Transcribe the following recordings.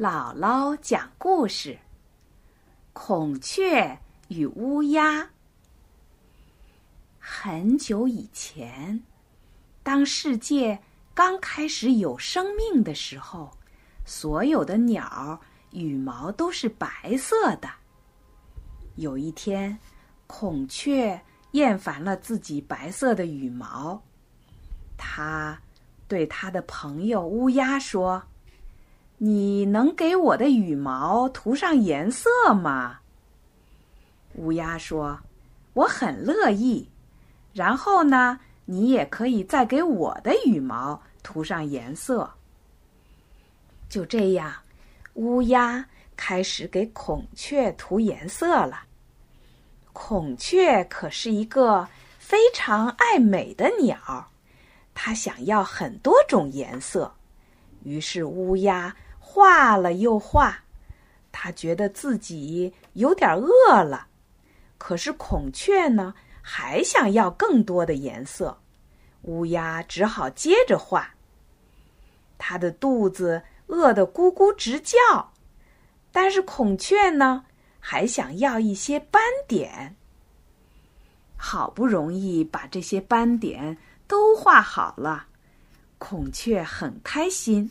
姥姥讲故事：孔雀与乌鸦。很久以前，当世界刚开始有生命的时候，所有的鸟羽毛都是白色的。有一天，孔雀厌烦了自己白色的羽毛，它对它的朋友乌鸦说。你能给我的羽毛涂上颜色吗？乌鸦说：“我很乐意。”然后呢，你也可以再给我的羽毛涂上颜色。就这样，乌鸦开始给孔雀涂颜色了。孔雀可是一个非常爱美的鸟，它想要很多种颜色。于是乌鸦。画了又画，他觉得自己有点饿了。可是孔雀呢，还想要更多的颜色。乌鸦只好接着画。它的肚子饿得咕咕直叫，但是孔雀呢，还想要一些斑点。好不容易把这些斑点都画好了，孔雀很开心。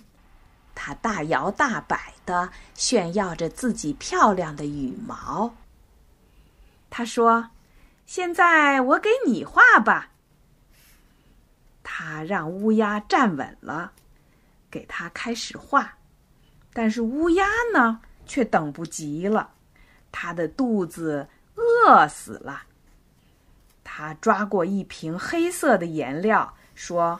它大摇大摆的炫耀着自己漂亮的羽毛。他说：“现在我给你画吧。”他让乌鸦站稳了，给他开始画。但是乌鸦呢，却等不及了，它的肚子饿死了。他抓过一瓶黑色的颜料，说：“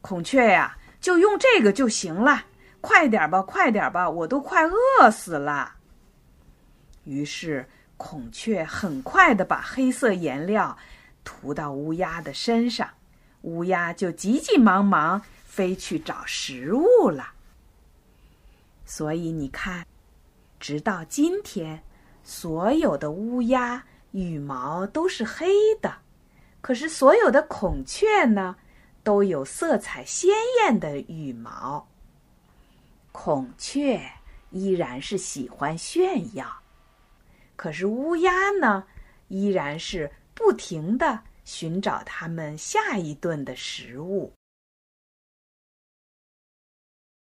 孔雀呀，就用这个就行了。”快点吧，快点吧，我都快饿死了。于是，孔雀很快的把黑色颜料涂到乌鸦的身上，乌鸦就急急忙忙飞去找食物了。所以你看，直到今天，所有的乌鸦羽毛都是黑的，可是所有的孔雀呢，都有色彩鲜艳的羽毛。孔雀依然是喜欢炫耀，可是乌鸦呢，依然是不停的寻找它们下一顿的食物。